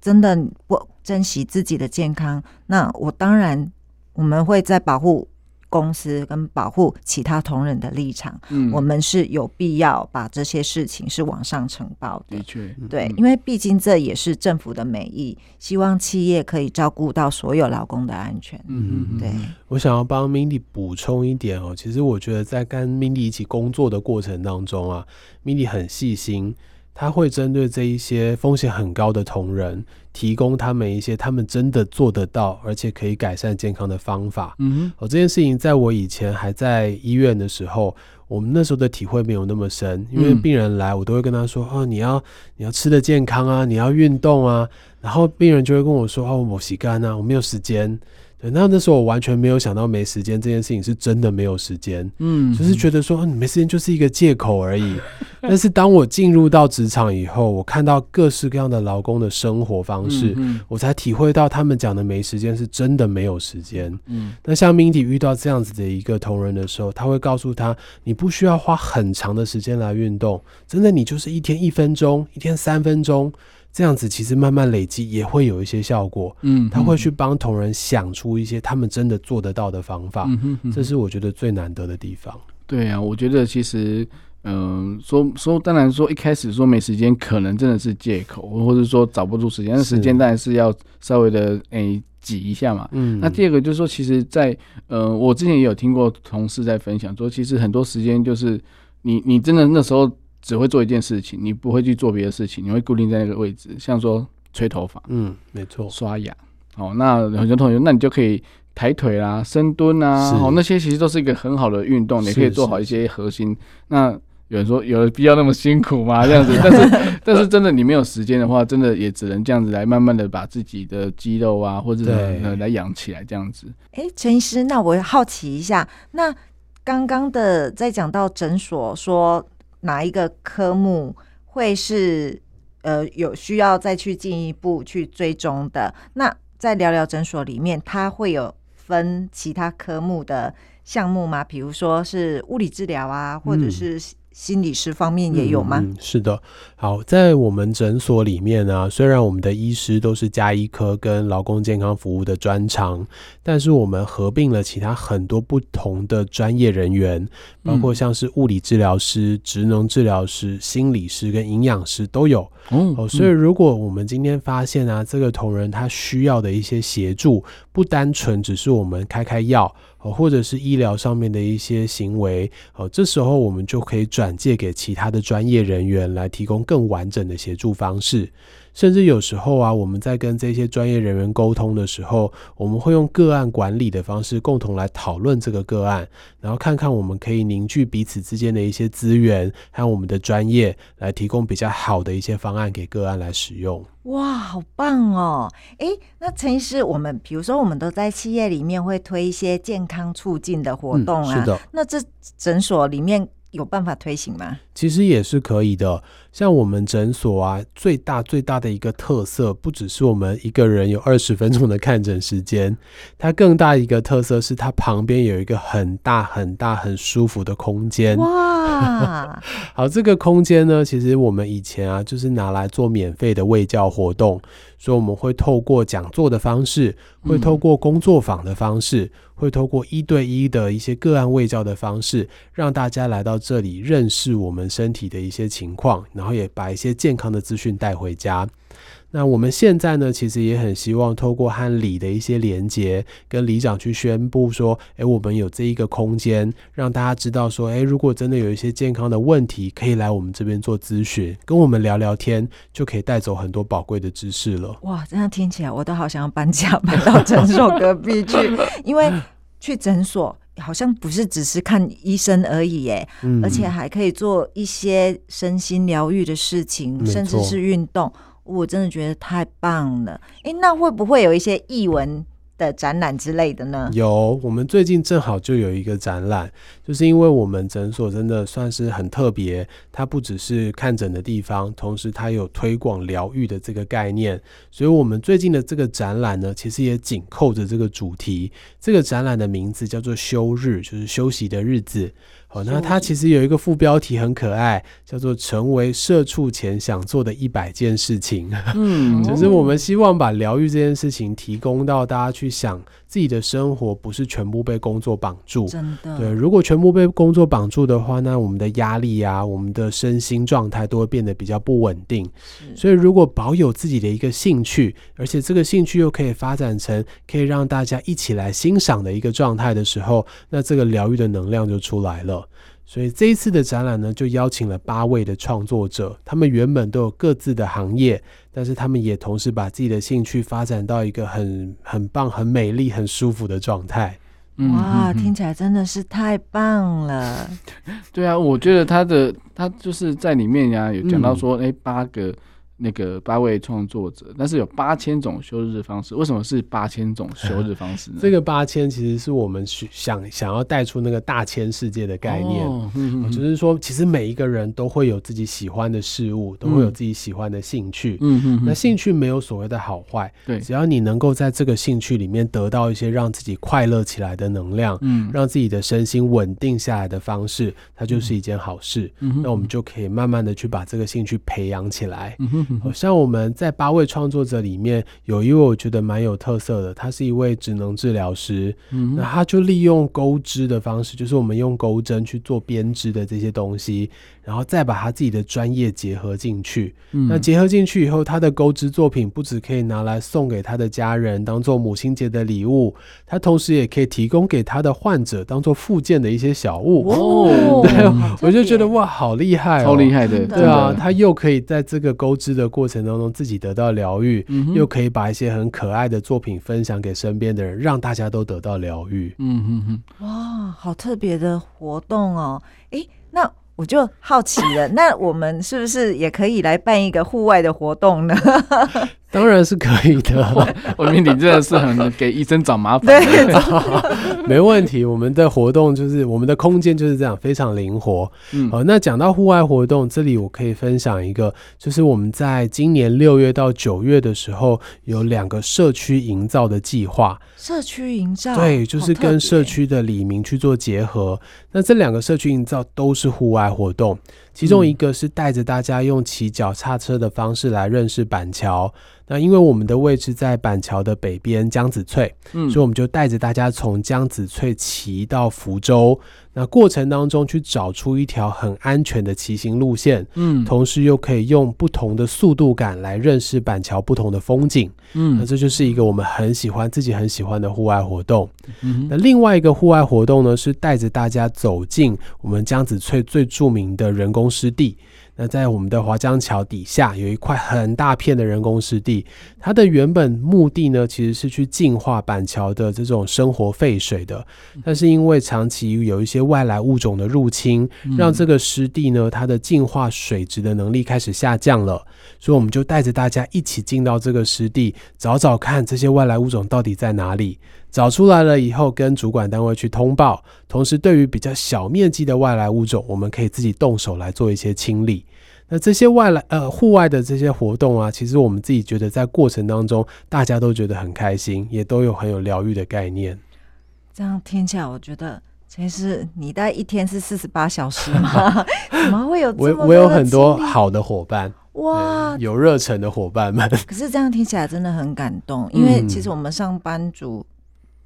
真的不珍惜自己的健康，那我当然我们会在保护。公司跟保护其他同仁的立场，嗯，我们是有必要把这些事情是往上呈报的。的确，对，因为毕竟这也是政府的美意，希望企业可以照顾到所有劳工的安全。嗯嗯，对。我想要帮 Mindy 补充一点哦，其实我觉得在跟 Mindy 一起工作的过程当中啊，Mindy 很细心。他会针对这一些风险很高的同仁，提供他们一些他们真的做得到，而且可以改善健康的方法。嗯，哦，这件事情在我以前还在医院的时候，我们那时候的体会没有那么深，因为病人来，我都会跟他说：“哦，你要你要吃的健康啊，你要运动啊。”然后病人就会跟我说：“哦，我洗干啊，我没有时间。”对，那那时候我完全没有想到没时间这件事情是真的没有时间，嗯，就是觉得说你没时间就是一个借口而已。但是当我进入到职场以后，我看到各式各样的劳工的生活方式，我才体会到他们讲的没时间是真的没有时间。嗯，那像 Mindy 遇到这样子的一个同仁的时候，他会告诉他，你不需要花很长的时间来运动，真的，你就是一天一分钟，一天三分钟。这样子其实慢慢累积也会有一些效果，嗯，他会去帮同仁想出一些他们真的做得到的方法，嗯哼这是我觉得最难得的地方。对啊，我觉得其实，嗯，说说当然说一开始说没时间，可能真的是借口，或者说找不出时间，时间当然是要稍微的诶挤一下嘛。嗯，那第二个就是说，其实，在呃，我之前也有听过同事在分享说，其实很多时间就是你你真的那时候。只会做一件事情，你不会去做别的事情，你会固定在那个位置，像说吹头发，嗯，没错，刷牙，哦，那很多同学，那你就可以抬腿啦、深蹲啊，哦，那些其实都是一个很好的运动，你可以做好一些核心。那有人说，有必要那么辛苦吗？这样子，但是 但是真的，你没有时间的话，真的也只能这样子来慢慢的把自己的肌肉啊，或者呃来养起来这样子。哎，陈医师，那我好奇一下，那刚刚的在讲到诊所说。哪一个科目会是呃有需要再去进一步去追踪的？那在聊聊诊所里面，它会有分其他科目的项目吗？比如说是物理治疗啊，或者是心理师方面也有吗？嗯，是的。好，在我们诊所里面呢，虽然我们的医师都是加医科跟劳工健康服务的专长，但是我们合并了其他很多不同的专业人员，包括像是物理治疗师、职能治疗师、心理师跟营养师都有。哦，所以如果我们今天发现啊，这个同仁他需要的一些协助，不单纯只是我们开开药。哦，或者是医疗上面的一些行为，哦，这时候我们就可以转借给其他的专业人员来提供更完整的协助方式。甚至有时候啊，我们在跟这些专业人员沟通的时候，我们会用个案管理的方式，共同来讨论这个个案，然后看看我们可以凝聚彼此之间的一些资源和我们的专业，来提供比较好的一些方案给个案来使用。哇，好棒哦！哎，那陈医师，我们比如说，我们都在企业里面会推一些健康促进的活动啊，是的。那这诊所里面有办法推行吗？其实也是可以的。像我们诊所啊，最大最大的一个特色，不只是我们一个人有二十分钟的看诊时间，它更大一个特色是它旁边有一个很大很大很舒服的空间。哇，好，这个空间呢，其实我们以前啊，就是拿来做免费的卫教活动，所以我们会透过讲座的方式，会透过工作坊的方式，会透过一对一的一些个案卫教的方式，让大家来到这里认识我们身体的一些情况，然后。也把一些健康的资讯带回家。那我们现在呢，其实也很希望透过和里的一些连接，跟里长去宣布说，哎，我们有这一个空间，让大家知道说，哎，如果真的有一些健康的问题，可以来我们这边做咨询，跟我们聊聊天，就可以带走很多宝贵的知识了。哇，这样听起来我都好想要搬家搬到诊所隔壁去，因为去诊所。好像不是只是看医生而已耶，而且还可以做一些身心疗愈的事情，甚至是运动。我真的觉得太棒了。哎，那会不会有一些译文？的展览之类的呢？有，我们最近正好就有一个展览，就是因为我们诊所真的算是很特别，它不只是看诊的地方，同时它有推广疗愈的这个概念，所以我们最近的这个展览呢，其实也紧扣着这个主题。这个展览的名字叫做“休日”，就是休息的日子。好，那它其实有一个副标题很可爱，叫做“成为社畜前想做的一百件事情”。嗯，就是我们希望把疗愈这件事情提供到大家去想。自己的生活不是全部被工作绑住，真的。对，如果全部被工作绑住的话，那我们的压力啊，我们的身心状态都会变得比较不稳定。所以，如果保有自己的一个兴趣，而且这个兴趣又可以发展成可以让大家一起来欣赏的一个状态的时候，那这个疗愈的能量就出来了。所以这一次的展览呢，就邀请了八位的创作者，他们原本都有各自的行业，但是他们也同时把自己的兴趣发展到一个很很棒、很美丽、很舒服的状态。哇，听起来真的是太棒了！对啊，我觉得他的他就是在里面呀，有讲到说，哎，八个。那个八位创作者，但是有八千种休日方式，为什么是八千种休日方式呢？这个八千其实是我们想想要带出那个大千世界的概念，就是说，其实每一个人都会有自己喜欢的事物，都会有自己喜欢的兴趣。嗯嗯，那兴趣没有所谓的好坏，对，只要你能够在这个兴趣里面得到一些让自己快乐起来的能量，嗯，让自己的身心稳定下来的方式，它就是一件好事。嗯那我们就可以慢慢的去把这个兴趣培养起来。嗯像我们在八位创作者里面有一位我觉得蛮有特色的，他是一位职能治疗师，那他就利用钩织的方式，就是我们用钩针去做编织的这些东西。然后再把他自己的专业结合进去，那结合进去以后，他的钩织作品不止可以拿来送给他的家人当做母亲节的礼物，他同时也可以提供给他的患者当做附件的一些小物。哦，对，我就觉得哇，好厉害，超厉害的，对啊，他又可以在这个钩织的过程当中自己得到疗愈，又可以把一些很可爱的作品分享给身边的人，让大家都得到疗愈。嗯嗯嗯，哇，好特别的活动哦，哎，那。我就好奇了，那我们是不是也可以来办一个户外的活动呢？当然是可以的。我明，你真的是很给医生找麻烦。对，没问题。我们的活动就是我们的空间就是这样，非常灵活。嗯，好，那讲到户外活动，这里我可以分享一个，就是我们在今年六月到九月的时候，有两个社区营造的计划。社区营造，对，就是跟社区的里民去做结合。那这两个社区营造都是户外活动，其中一个是带着大家用骑脚踏车的方式来认识板桥。那因为我们的位置在板桥的北边江子翠，嗯，所以我们就带着大家从江子翠骑到福州。那过程当中去找出一条很安全的骑行路线，嗯，同时又可以用不同的速度感来认识板桥不同的风景，嗯，那这就是一个我们很喜欢、自己很喜欢的户外活动。那另外一个户外活动呢，是带着大家走进我们江子翠最著名的人工湿地。那在我们的华江桥底下有一块很大片的人工湿地，它的原本目的呢，其实是去净化板桥的这种生活废水的。但是因为长期有一些外来物种的入侵，让这个湿地呢，它的净化水质的能力开始下降了。所以我们就带着大家一起进到这个湿地，找找看这些外来物种到底在哪里。找出来了以后，跟主管单位去通报。同时，对于比较小面积的外来物种，我们可以自己动手来做一些清理。那这些外来呃户外的这些活动啊，其实我们自己觉得在过程当中，大家都觉得很开心，也都有很有疗愈的概念。这样听起来，我觉得其实你大概一天是四十八小时吗？怎么会有我我有很多好的伙伴哇，有热忱的伙伴们。可是这样听起来真的很感动，因为其实我们上班族。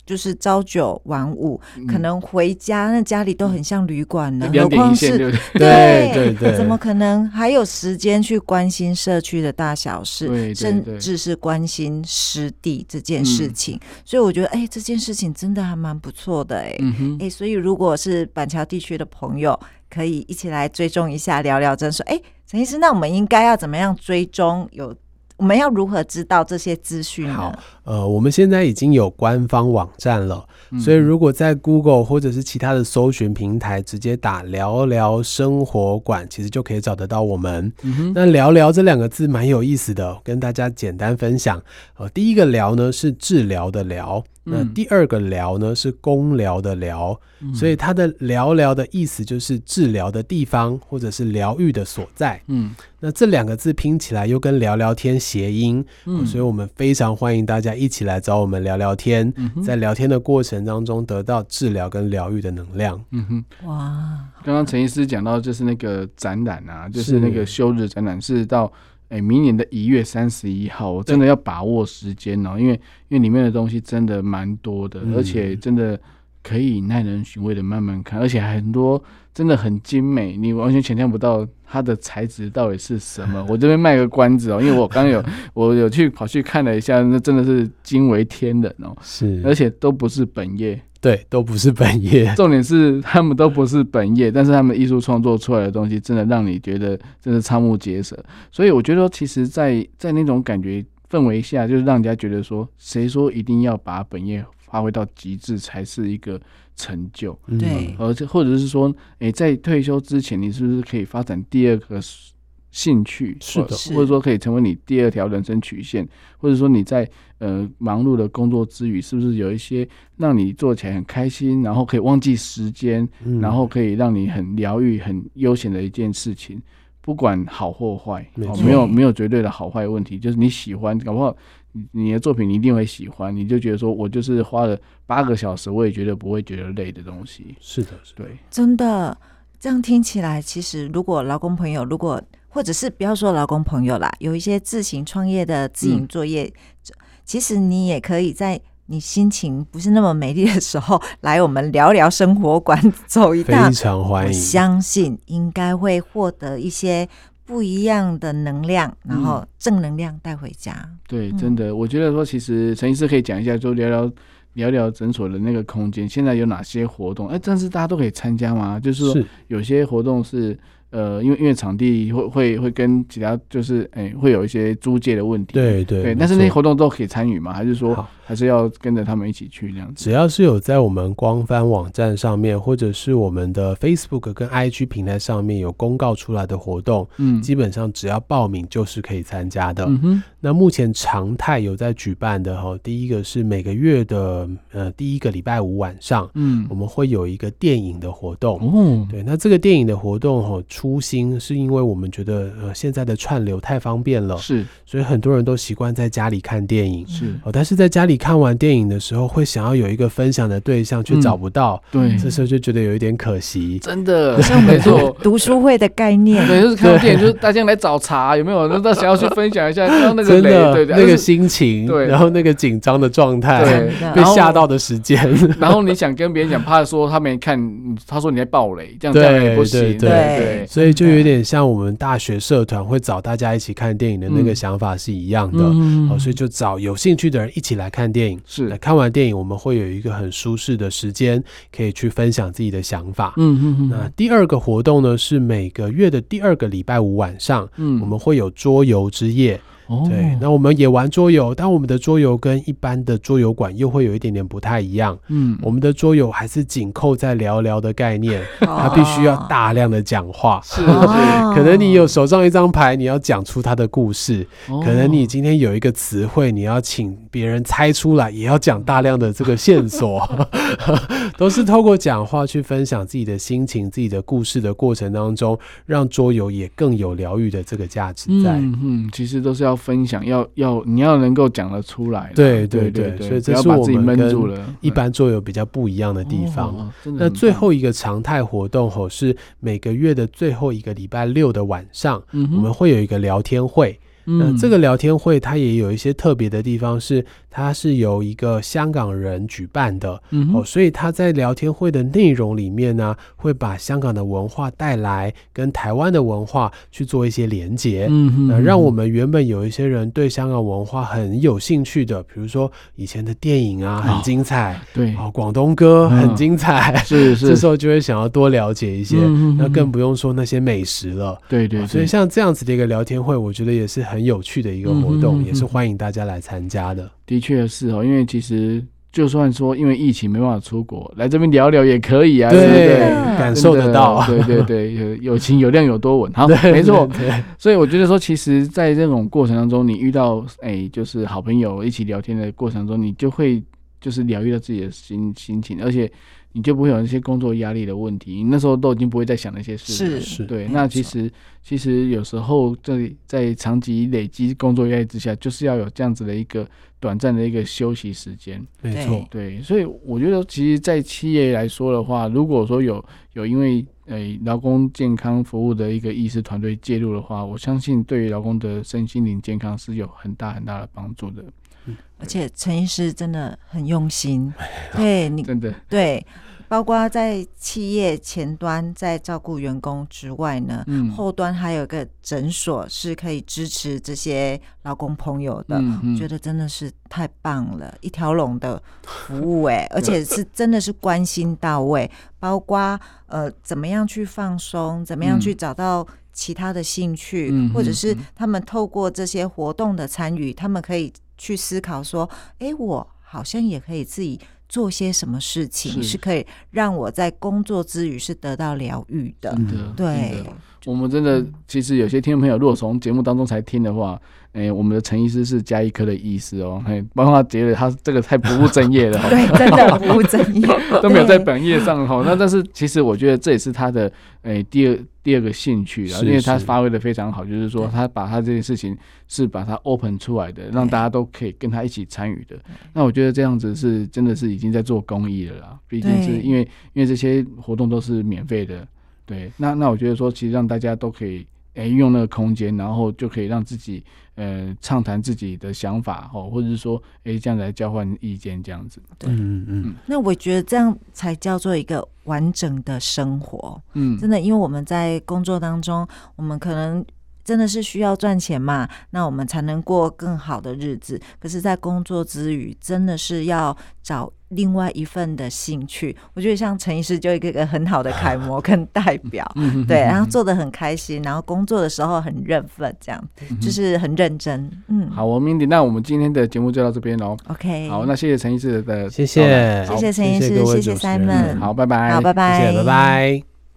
就是朝九晚五，可能回家那家里都很像旅馆了，何况是对 对？对，怎么可能还有时间去关心社区的大小事，甚至是关心湿地这件事情？所以我觉得，哎，这件事情真的还蛮不错的，哎，哎，所以如果是板桥地区的朋友，可以一起来追踪一下，聊聊，真说，哎，陈医师，那我们应该要怎么样追踪有？我们要如何知道这些资讯呢？好，呃，我们现在已经有官方网站了，所以如果在 Google 或者是其他的搜寻平台直接打“聊聊生活馆”，其实就可以找得到我们。那“聊聊”这两个字蛮有意思的，跟大家简单分享。呃，第一个“聊”呢是治疗的“疗”。那第二个疗呢是公疗的疗，所以它的疗疗的意思就是治疗的地方或者是疗愈的所在。嗯，那这两个字拼起来又跟聊聊天谐音，嗯，所以我们非常欢迎大家一起来找我们聊聊天，在聊天的过程当中得到治疗跟疗愈的能量。嗯哼，哇，刚刚陈医师讲到就是那个展览啊，就是。那个休日展览是到。哎，明年的一月三十一号，我真的要把握时间哦，因为因为里面的东西真的蛮多的，而且真的可以耐人寻味的慢慢看，而且很多真的很精美，你完全想象不到它的材质到底是什么。我这边卖个关子哦，因为我刚有 我有去跑去看了一下，那真的是惊为天人哦，是，而且都不是本业。对，都不是本业。重点是他们都不是本业，但是他们艺术创作出来的东西，真的让你觉得真是瞠目结舌。所以我觉得，其实，在在那种感觉氛围下，就是让人家觉得说，谁说一定要把本业发挥到极致才是一个成就？对，而且或者是说，诶，在退休之前，你是不是可以发展第二个？兴趣是的，或者说可以成为你第二条人生曲线，或者说你在呃忙碌的工作之余，是不是有一些让你做起来很开心，然后可以忘记时间，然后可以让你很疗愈、很悠闲的一件事情？不管好或坏，没有没有绝对的好坏问题，就是你喜欢，搞不好你你的作品你一定会喜欢，你就觉得说我就是花了八个小时，我也觉得不会觉得累的东西。是的，对，真的这样听起来，其实如果劳工朋友如果或者是不要说劳工朋友啦，有一些自行创业的自营作业，其实你也可以在你心情不是那么美丽的时候，来我们聊聊生活馆走一趟，非常欢迎。相信应该会获得一些不一样的能量，然后正能量带回家。对，真的，我觉得说其实陈医师可以讲一下，就聊聊聊聊诊所的那个空间，现在有哪些活动？哎，但是大家都可以参加吗？就是说有些活动是。呃，因为因为场地会会会跟其他就是哎会有一些租借的问题，对对对，但是那些活动都可以参与吗？还是说还是要跟着他们一起去这样子？只要是有在我们官方网站上面，或者是我们的 Facebook 跟 IG 平台上面有公告出来的活动，嗯，基本上只要报名就是可以参加的。嗯哼。那目前常态有在举办的哈，第一个是每个月的呃第一个礼拜五晚上，嗯，我们会有一个电影的活动。哦，对，那这个电影的活动哈，初心是因为我们觉得呃现在的串流太方便了，是，所以很多人都习惯在家里看电影，是。哦，但是在家里看完电影的时候，会想要有一个分享的对象，却找不到，对，这时候就觉得有一点可惜，真的，像没错，读书会的概念，对，就是看电影，就是大家来找茬，有没有？那想要去分享一下，刚刚那个。真的，对那个心情，对，然后那个紧张的状态，对，被吓到的时间，然后你想跟别人讲，怕说他没看，他说你在暴雷，这样这样也不行，对对，所以就有点像我们大学社团会找大家一起看电影的那个想法是一样的，哦，所以就找有兴趣的人一起来看电影，是，看完电影我们会有一个很舒适的时间，可以去分享自己的想法，嗯嗯嗯。那第二个活动呢是每个月的第二个礼拜五晚上，嗯，我们会有桌游之夜。对，那我们也玩桌游，但我们的桌游跟一般的桌游馆又会有一点点不太一样。嗯，我们的桌游还是紧扣在聊聊的概念，它必须要大量的讲话。是，可能你有手上一张牌，你要讲出它的故事；可能你今天有一个词汇，你要请别人猜出来，也要讲大量的这个线索，都是透过讲话去分享自己的心情、自己的故事的过程当中，让桌游也更有疗愈的这个价值在。嗯嗯，其实都是要。分享要要你要能够讲得出来，对对对，所以这是我们跟一般桌游比较不一样的地方。那最后一个常态活动吼是每个月的最后一个礼拜六的晚上，我们会有一个聊天会。那这个聊天会它也有一些特别的地方，是它是由一个香港人举办的。嗯哦，所以他在聊天会的内容里面呢，会把香港的文化带来，跟台湾的文化去做一些连接，嗯那让我们原本有一些人对香港文化很有兴趣的，比如说以前的电影啊很精彩，对。哦，广东歌很精彩，是是，这时候就会想要多了解一些，那更不用说那些美食了，对对，所以像这样子的一个聊天会，我觉得也是。很有趣的一个活动，也是欢迎大家来参加的。的确是哦，因为其实就算说因为疫情没办法出国，来这边聊聊也可以啊，对不对？感受得到，对对对，有有情有量有多稳，好，没错。所以我觉得说，其实，在这种过程当中，你遇到哎，就是好朋友一起聊天的过程中，你就会就是疗愈到自己的心心情，而且。你就不会有那些工作压力的问题，你那时候都已经不会再想那些事。是是，对。那其实其实有时候在在长期累积工作压力之下，就是要有这样子的一个短暂的一个休息时间。没错，对。所以我觉得，其实，在企业来说的话，如果说有有因为诶劳工健康服务的一个医师团队介入的话，我相信对于劳工的身心灵健康是有很大很大的帮助的。而且陈医师真的很用心，对你真的。对，包括在企业前端在照顾员工之外呢，嗯，后端还有个诊所是可以支持这些劳工朋友的，我觉得真的是太棒了，一条龙的服务哎，而且是真的是关心到位，包括呃怎么样去放松，怎么样去找到其他的兴趣，或者是他们透过这些活动的参与，他们可以。去思考说，哎，我好像也可以自己做些什么事情，是。可以让我在工作之余是得到疗愈的。对，我们真的其实有些听众朋友，如果从节目当中才听的话。哎，我们的陈医师是加一科的意思哦，嘿，包括他觉得他这个太不务正业了，对，真的不务正业，都没有在本业上哈。那但是其实我觉得这也是他的哎第二第二个兴趣啊，因为他发挥的非常好，就是说他把他这件事情是把它 open 出来的，让大家都可以跟他一起参与的。那我觉得这样子是真的是已经在做公益了啦，毕竟是因为因为这些活动都是免费的，对。那那我觉得说，其实让大家都可以哎用那个空间，然后就可以让自己。呃，畅谈自己的想法哦，或者是说，哎，这样来交换意见，这样子。对嗯嗯。那我觉得这样才叫做一个完整的生活。嗯，真的，因为我们在工作当中，我们可能真的是需要赚钱嘛，那我们才能过更好的日子。可是，在工作之余，真的是要找另外一份的兴趣。我觉得像陈医师就一个个很好的楷模 跟代表，对，然后做的很开心，然后工作的时候很认份，这样就是很认真。嗯，好，我们那我们今天的节目就到这边喽。OK，好，那谢谢陈医师的，谢谢，谢谢陈医师，谢谢 Simon，好，拜拜，好，拜拜，谢谢，拜拜。